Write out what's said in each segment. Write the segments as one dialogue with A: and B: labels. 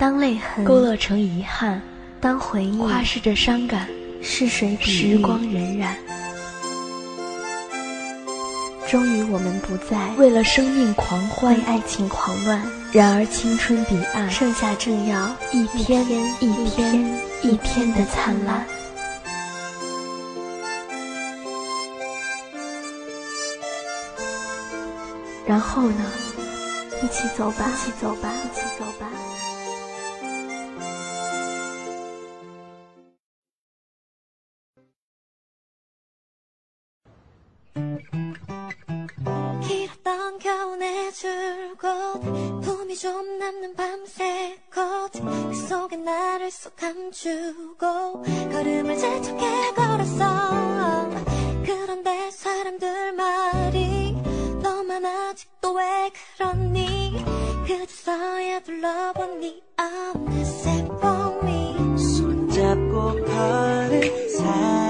A: 当泪痕
B: 勾勒成遗憾，
A: 当回忆
B: 夸饰着伤感，
A: 逝水比
B: 时光荏苒。
A: 终于，我们不再
B: 为了生命狂欢，
A: 为爱情狂乱。
B: 然而，青春彼岸，
A: 盛夏正要
B: 一天
A: 一天一天的灿烂。然后呢？一起走吧，一起走吧，一起走吧。 좀 남는 밤새 겉그 속에 나를 쏙 감추고 걸음을 재촉해 걸었어. 그런데 사람들 말이 너만 아직도 왜 그러니? 그제서야 둘러보니 I'm the set for me
C: 손잡고 걸을 살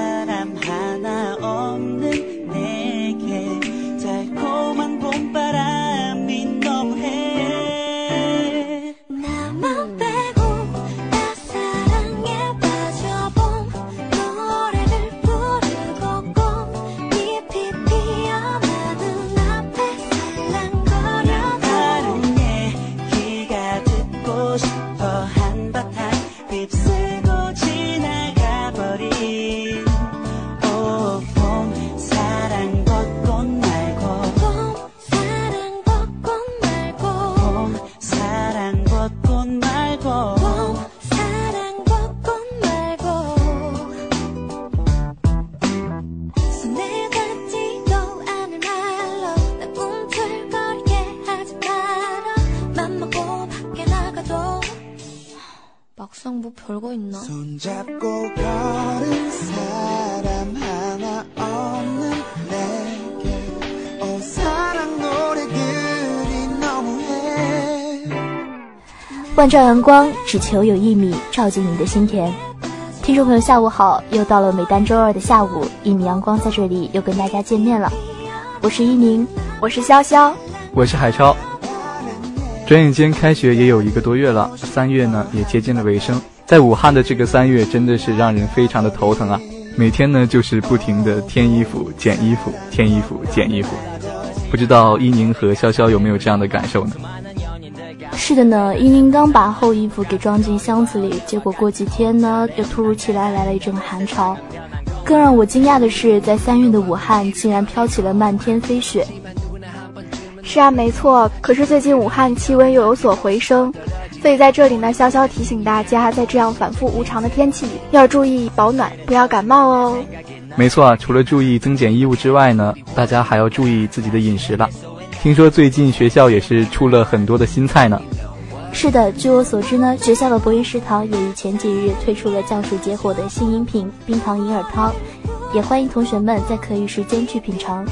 D: 照
A: 阳光，只求有一米照进你的心田。听众朋友，下午好！又到了每单周二的下午，一米阳光在这里又跟大家见面了。我是一宁，
B: 我是潇潇，
E: 我是海超。转眼间开学也有一个多月了，三月呢也接近了尾声。在武汉的这个三月，真的是让人非常的头疼啊！每天呢就是不停的添衣服、减衣服、添衣服、减衣服。不知道一宁和潇潇有没有这样的感受呢？
A: 是的呢，一宁刚把厚衣服给装进箱子里，结果过几天呢，又突如其来来了一阵寒潮。更让我惊讶的是，在三月的武汉竟然飘起了漫天飞雪。
F: 是啊，没错。可是最近武汉气温又有所回升，所以在这里呢，潇潇提醒大家，在这样反复无常的天气里，要注意保暖，不要感冒哦。
E: 没错，除了注意增减衣物之外呢，大家还要注意自己的饮食了。听说最近学校也是出了很多的新菜呢。
A: 是的，据我所知呢，学校的博云食堂也于前几日推出了降暑解火的新饮品冰糖银耳汤，也欢迎同学们在课余时间去品尝。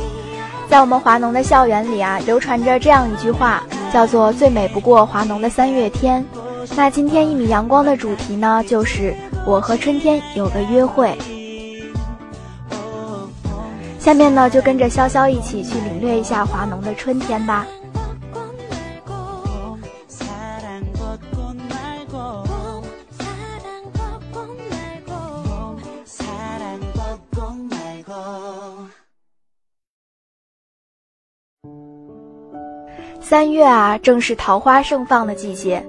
F: 在我们华农的校园里啊，流传着这样一句话，叫做“最美不过华农的三月天”。那今天一米阳光的主题呢，就是我和春天有个约会。下面呢，就跟着潇潇一起去领略一下华农的春天吧。三月啊，正是桃花盛放的季节。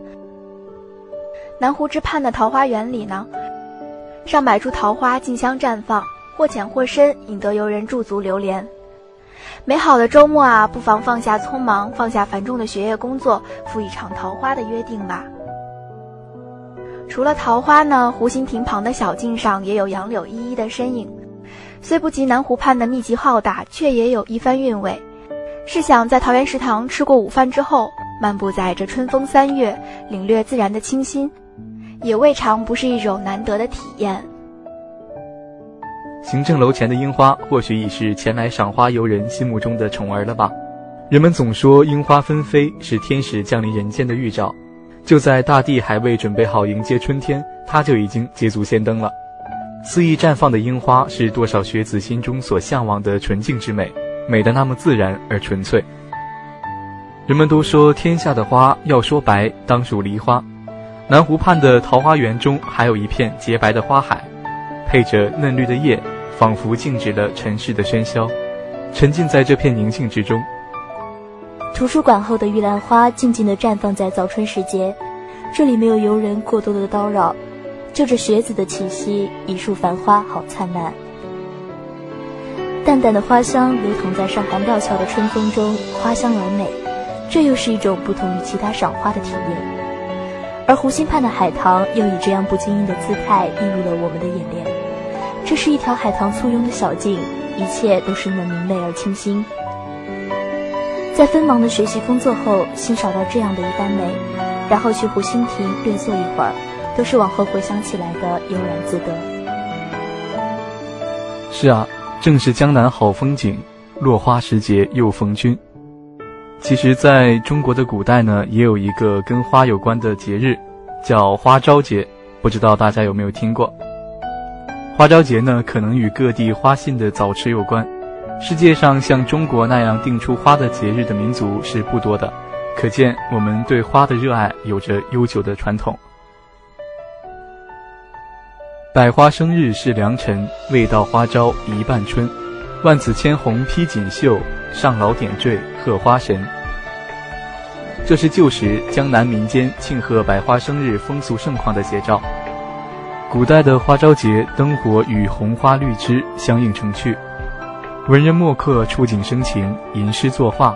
F: 南湖之畔的桃花源里呢，上百株桃花竞相绽放。或浅或深，引得游人驻足流连。美好的周末啊，不妨放下匆忙，放下繁重的学业工作，赴一场桃花的约定吧。除了桃花呢，湖心亭旁的小径上也有杨柳依依的身影。虽不及南湖畔的密集浩大，却也有一番韵味。试想，在桃园食堂吃过午饭之后，漫步在这春风三月，领略自然的清新，也未尝不是一种难得的体验。
E: 行政楼前的樱花，或许已是前来赏花游人心目中的宠儿了吧？人们总说樱花纷飞是天使降临人间的预兆，就在大地还未准备好迎接春天，它就已经捷足先登了。肆意绽放的樱花，是多少学子心中所向往的纯净之美，美得那么自然而纯粹。人们都说天下的花要说白，当属梨花。南湖畔的桃花源中还有一片洁白的花海，配着嫩绿的叶，仿佛静止了尘世的喧嚣，沉浸在这片宁静之中。
D: 图书馆后的玉兰花静静地绽放在早春时节，这里没有游人过多的叨扰，就着学子的气息，一树繁花好灿烂。淡淡的花香流淌在上海料峭的春风中，花香而美，这又是一种不同于其他赏花的体验。而湖心畔的海棠又以这样不经意的姿态映入了我们的眼帘。这是一条海棠簇拥的小径，一切都是那么明媚而清新。在纷忙的学习工作后，欣赏到这样的一番美，然后去湖心亭略坐一会儿，都是往后回想起来的悠然自得。
E: 是啊，正是江南好风景，落花时节又逢君。其实，在中国的古代呢，也有一个跟花有关的节日，叫花朝节，不知道大家有没有听过？花朝节呢，可能与各地花信的早迟有关。世界上像中国那样定出花的节日的民族是不多的，可见我们对花的热爱有着悠久的传统。百花生日是良辰，未到花朝一半春。万紫千红披锦绣，上老点缀贺花神。这是旧时江南民间庆贺百花生日风俗盛况的写照。古代的花朝节，灯火与红花绿枝相映成趣。文人墨客触景生情，吟诗作画；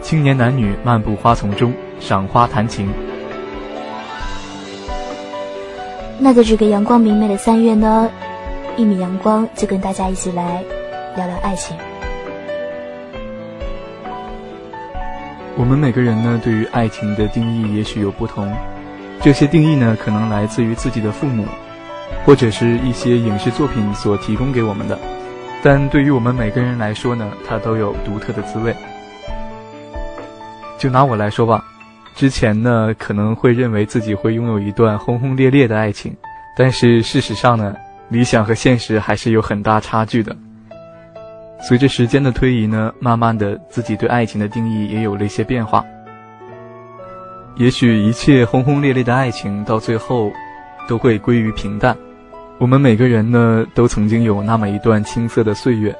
E: 青年男女漫步花丛中，赏花谈情。
D: 那在这个阳光明媚的三月呢，一米阳光就跟大家一起来聊聊爱情。
E: 我们每个人呢，对于爱情的定义也许有不同，这些定义呢，可能来自于自己的父母，或者是一些影视作品所提供给我们的。但对于我们每个人来说呢，它都有独特的滋味。就拿我来说吧，之前呢可能会认为自己会拥有一段轰轰烈烈的爱情，但是事实上呢，理想和现实还是有很大差距的。随着时间的推移呢，慢慢的自己对爱情的定义也有了一些变化。也许一切轰轰烈烈的爱情到最后，都会归于平淡。我们每个人呢，都曾经有那么一段青涩的岁月，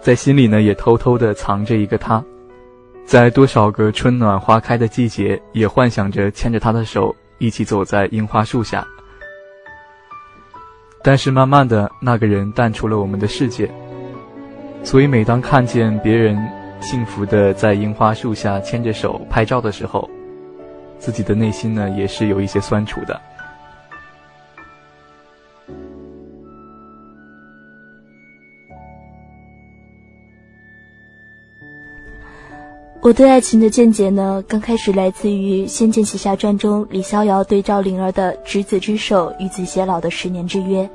E: 在心里呢，也偷偷的藏着一个他，在多少个春暖花开的季节，也幻想着牵着他的手，一起走在樱花树下。但是慢慢的，那个人淡出了我们的世界，所以每当看见别人幸福的在樱花树下牵着手拍照的时候，自己的内心呢，也是有一些酸楚的。
D: 我对爱情的见解呢，刚开始来自于《仙剑奇侠传》中李逍遥对赵灵儿的“执子之手，与子偕老”的十年之约，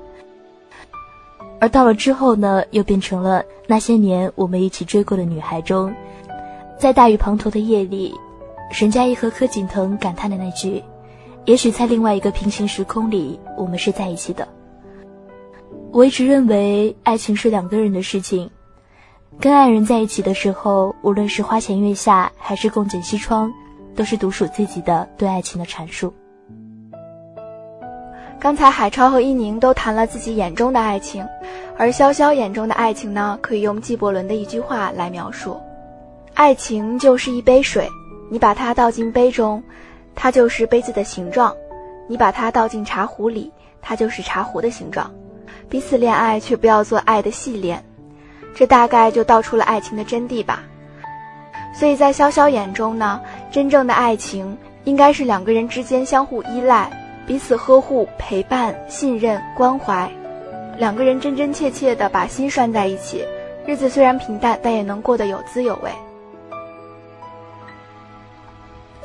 D: 而到了之后呢，又变成了那些年我们一起追过的女孩中，在大雨滂沱的夜里，沈佳宜和柯景腾感叹的那句：“也许在另外一个平行时空里，我们是在一起的。”我一直认为，爱情是两个人的事情。跟爱人在一起的时候，无论是花前月下还是共剪西窗，都是独属自己的对爱情的阐述。
F: 刚才海超和伊宁都谈了自己眼中的爱情，而潇潇眼中的爱情呢，可以用纪伯伦的一句话来描述：爱情就是一杯水，你把它倒进杯中，它就是杯子的形状；你把它倒进茶壶里，它就是茶壶的形状。彼此恋爱，却不要做爱的系恋。这大概就道出了爱情的真谛吧。所以在潇潇眼中呢，真正的爱情应该是两个人之间相互依赖、彼此呵护、陪伴、信任、关怀，两个人真真切切的把心拴在一起，日子虽然平淡，但也能过得有滋有味。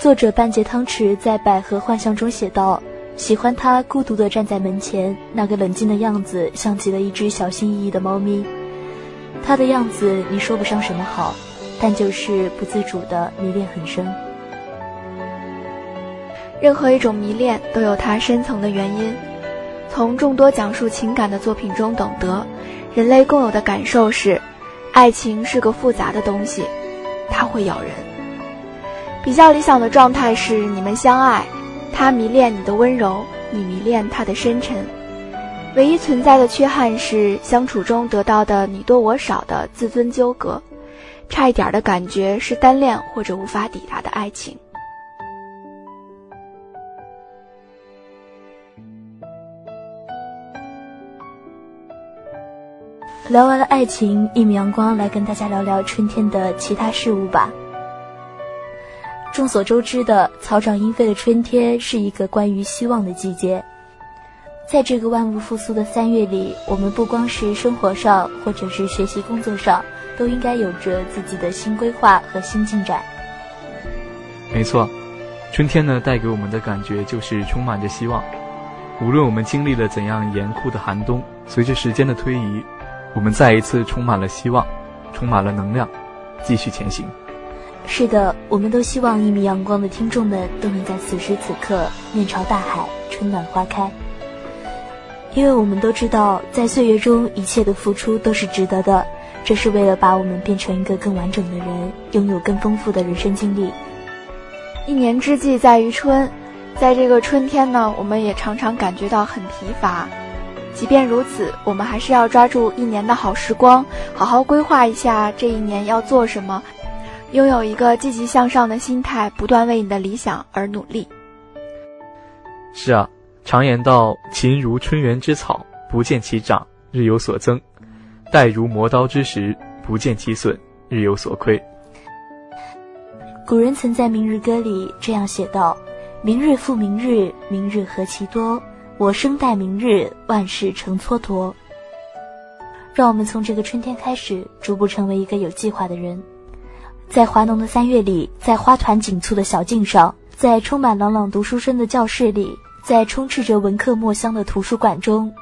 D: 作者半截汤匙在《百合幻象》中写道：“喜欢他孤独地站在门前，那个冷静的样子，像极了一只小心翼翼的猫咪。”他的样子，你说不上什么好，但就是不自主的迷恋很深。
F: 任何一种迷恋都有它深层的原因。从众多讲述情感的作品中懂得，人类共有的感受是，爱情是个复杂的东西，它会咬人。比较理想的状态是你们相爱，他迷恋你的温柔，你迷恋他的深沉。唯一存在的缺憾是相处中得到的你多我少的自尊纠葛，差一点的感觉是单恋或者无法抵达的爱情。
D: 聊完了爱情，一米阳光来跟大家聊聊春天的其他事物吧。众所周知的，草长莺飞的春天是一个关于希望的季节。在这个万物复苏的三月里，我们不光是生活上，或者是学习工作上，都应该有着自己的新规划和新进展。
E: 没错，春天呢，带给我们的感觉就是充满着希望。无论我们经历了怎样严酷的寒冬，随着时间的推移，我们再一次充满了希望，充满了能量，继续前行。
D: 是的，我们都希望一米阳光的听众们都能在此时此刻面朝大海，春暖花开。因为我们都知道，在岁月中一切的付出都是值得的，这是为了把我们变成一个更完整的人，拥有更丰富的人生经历。
F: 一年之计在于春，在这个春天呢，我们也常常感觉到很疲乏。即便如此，我们还是要抓住一年的好时光，好好规划一下这一年要做什么。拥有一个积极向上的心态，不断为你的理想而努力。
E: 是啊，常言道：“勤如春园之草，不见其长，日有所增；待如磨刀之石，不见其损，日有所亏。”
D: 古人曾在《明日歌》里这样写道：“明日复明日，明日何其多！我生待明日，万事成蹉跎。”让我们从这个春天开始，逐步成为一个有计划的人。在华农的三月里，在花团锦簇的小径上，在充满朗朗读书声的教室里，在充斥着文客墨香的图书馆中，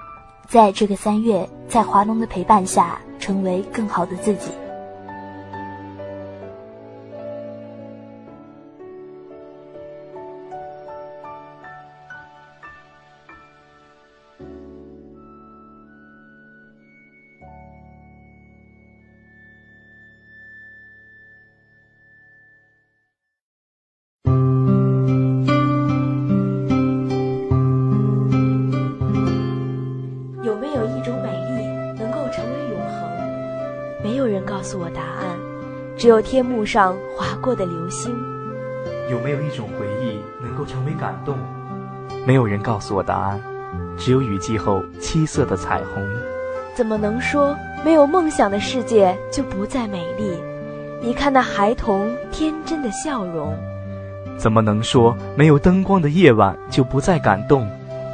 D: 在这个三月，在华农的陪伴下，成为更好的自己。
G: 有天幕上划过的流星。
E: 有没有一种回忆能够成为感动？没有人告诉我答案。只有雨季后七色的彩虹。
G: 怎么能说没有梦想的世界就不再美丽？你看那孩童天真的笑容。
E: 怎么能说没有灯光的夜晚就不再感动？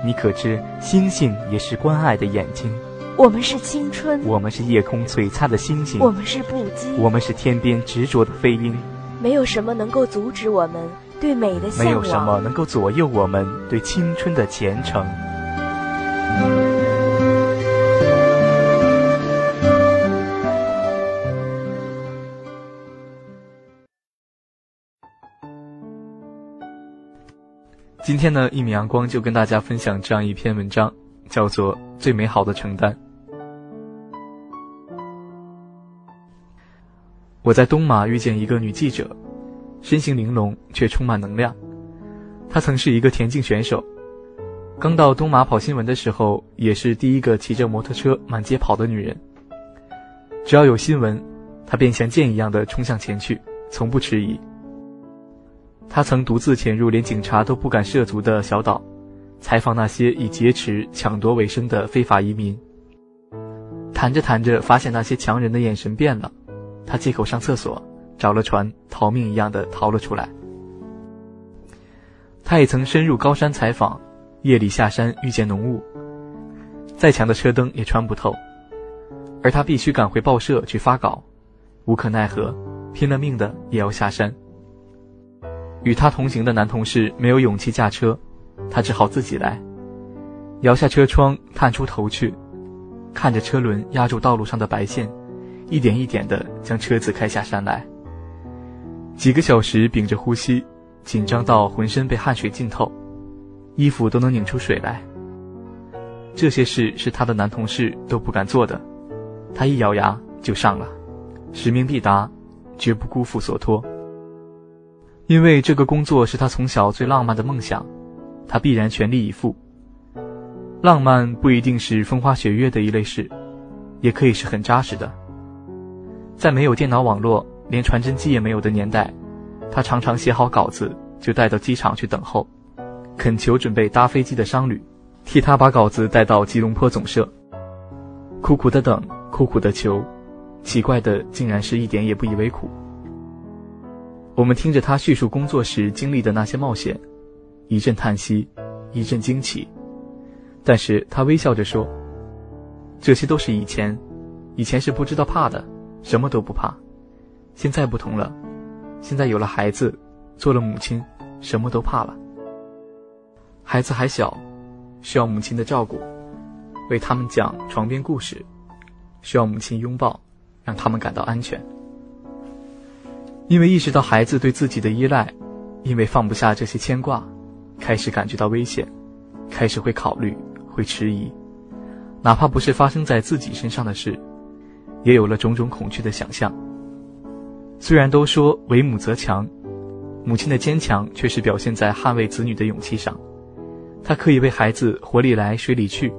E: 你可知星星也是关爱的眼睛？
G: 我们是青春，
E: 我们是夜空璀璨的星星，
G: 我们是不羁，
E: 我们是天边执着的飞鹰。
G: 没有什么能够阻止我们对美的向往，
E: 没有什么能够左右我们对青春的虔诚。今天呢，一米阳光就跟大家分享这样一篇文章，叫做《最美好的承担》。我在东马遇见一个女记者，身形玲珑却充满能量。她曾是一个田径选手，刚到东马跑新闻的时候，也是第一个骑着摩托车满街跑的女人。只要有新闻，她便像箭一样的冲向前去，从不迟疑。她曾独自潜入连警察都不敢涉足的小岛，采访那些以劫持、抢夺为生的非法移民。谈着谈着，发现那些强人的眼神变了。他借口上厕所，找了船，逃命一样的逃了出来。他也曾深入高山采访，夜里下山遇见浓雾，再强的车灯也穿不透，而他必须赶回报社去发稿，无可奈何，拼了命的也要下山。与他同行的男同事没有勇气驾车，他只好自己来，摇下车窗，探出头去，看着车轮压住道路上的白线。一点一点地将车子开下山来。几个小时屏着呼吸，紧张到浑身被汗水浸透，衣服都能拧出水来。这些事是他的男同事都不敢做的，他一咬牙就上了，使命必达，绝不辜负所托。因为这个工作是他从小最浪漫的梦想，他必然全力以赴。浪漫不一定是风花雪月的一类事，也可以是很扎实的。在没有电脑网络、连传真机也没有的年代，他常常写好稿子就带到机场去等候，恳求准备搭飞机的商旅替他把稿子带到吉隆坡总社。苦苦的等，苦苦的求，奇怪的竟然是一点也不以为苦。我们听着他叙述工作时经历的那些冒险，一阵叹息，一阵惊奇。但是他微笑着说：“这些都是以前，以前是不知道怕的，什么都不怕。现在不同了，现在有了孩子，做了母亲，什么都怕了。孩子还小，需要母亲的照顾，为他们讲床边故事，需要母亲拥抱，让他们感到安全。因为意识到孩子对自己的依赖，因为放不下这些牵挂，开始感觉到危险，开始会考虑。”会迟疑，哪怕不是发生在自己身上的事，也有了种种恐惧的想象。虽然都说为母则强，母亲的坚强却是表现在捍卫子女的勇气上。她可以为孩子火里来水里去，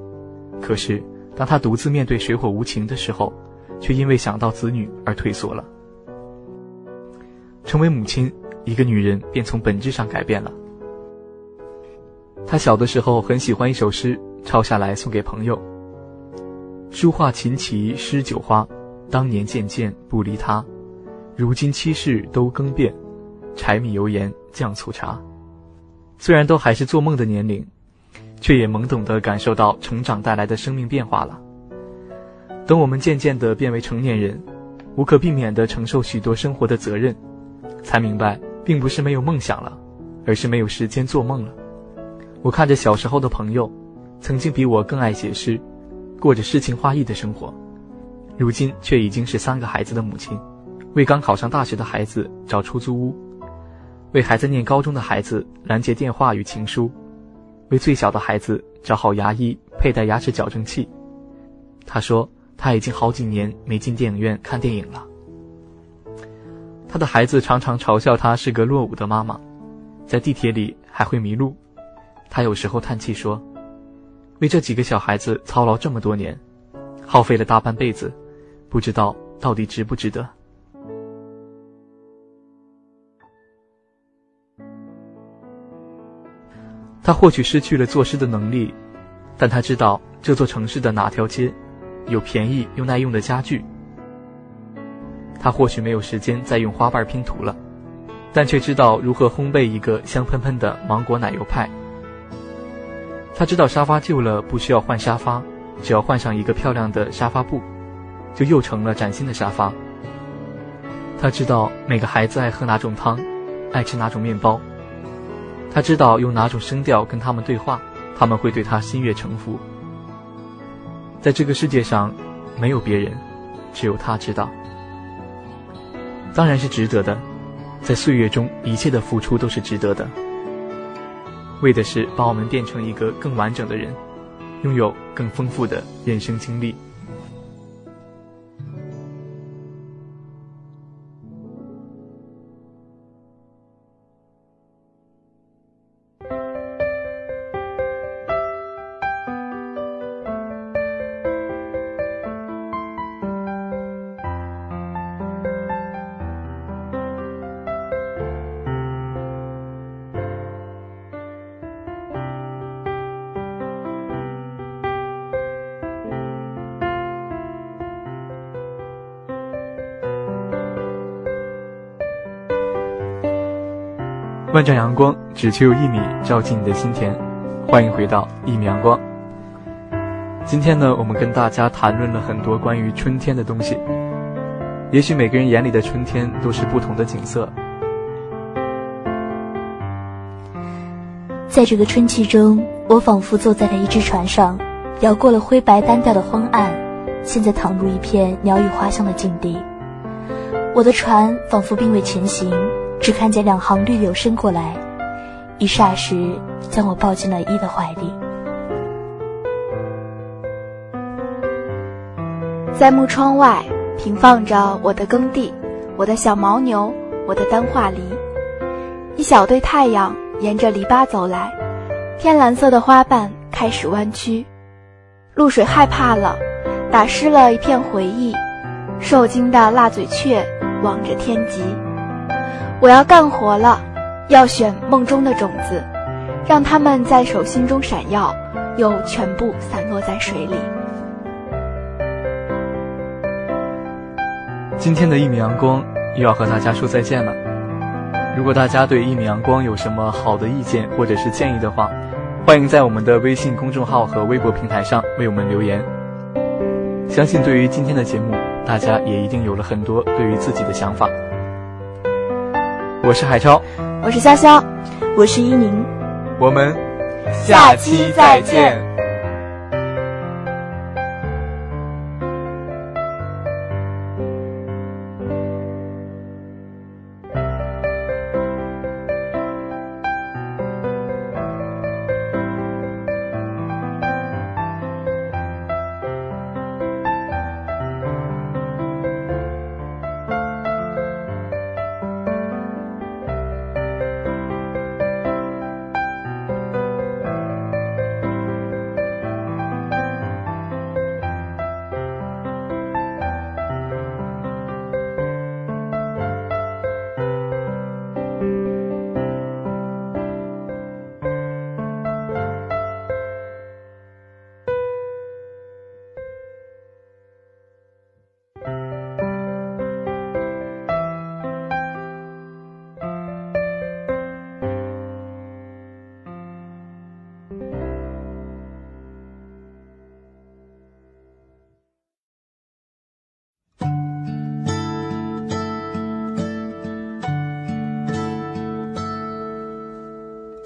E: 可是当她独自面对水火无情的时候，却因为想到子女而退缩了。成为母亲，一个女人便从本质上改变了。她小的时候很喜欢一首诗。抄下来送给朋友。书画琴棋诗酒花，当年渐渐不离他，如今七事都更变，柴米油盐酱醋茶。虽然都还是做梦的年龄，却也懵懂地感受到成长带来的生命变化了。等我们渐渐地变为成年人，无可避免地承受许多生活的责任，才明白，并不是没有梦想了，而是没有时间做梦了。我看着小时候的朋友。曾经比我更爱写诗，过着诗情画意的生活，如今却已经是三个孩子的母亲，为刚考上大学的孩子找出租屋，为还在念高中的孩子拦截电话与情书，为最小的孩子找好牙医佩戴牙齿矫正器。他说他已经好几年没进电影院看电影了。他的孩子常常嘲笑他是个落伍的妈妈，在地铁里还会迷路。他有时候叹气说。为这几个小孩子操劳这么多年，耗费了大半辈子，不知道到底值不值得。他或许失去了作诗的能力，但他知道这座城市的哪条街有便宜又耐用的家具。他或许没有时间再用花瓣拼图了，但却知道如何烘焙一个香喷喷的芒果奶油派。他知道沙发旧了不需要换沙发，只要换上一个漂亮的沙发布，就又成了崭新的沙发。他知道每个孩子爱喝哪种汤，爱吃哪种面包。他知道用哪种声调跟他们对话，他们会对他心悦诚服。在这个世界上，没有别人，只有他知道。当然是值得的，在岁月中一切的付出都是值得的。为的是把我们变成一个更完整的人，拥有更丰富的人生经历。万丈阳光只求有一米照进你的心田，欢迎回到一米阳光。今天呢，我们跟大家谈论了很多关于春天的东西。也许每个人眼里的春天都是不同的景色。
D: 在这个春季中，我仿佛坐在了一只船上，摇过了灰白单调的荒岸，现在躺入一片鸟语花香的境地。我的船仿佛并未前行。只看见两行绿柳伸过来，一霎时将我抱进了一的怀里。
F: 在木窗外平放着我的耕地，我的小牦牛，我的单画梨。一小堆太阳沿着篱笆走来，天蓝色的花瓣开始弯曲，露水害怕了，打湿了一片回忆。受惊的辣嘴雀望着天极，我要干活了，要选梦中的种子，让它们在手心中闪耀，又全部散落在水里。
E: 今天的一米阳光又要和大家说再见了。如果大家对一米阳光有什么好的意见或者是建议的话，欢迎在我们的微信公众号和微博平台上为我们留言。相信对于今天的节目，大家也一定有了很多对于自己的想法。我是海超，
F: 我是潇潇，
G: 我是依宁，
E: 我们下期再见。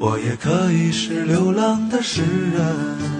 H: 我也可以是流浪的诗人。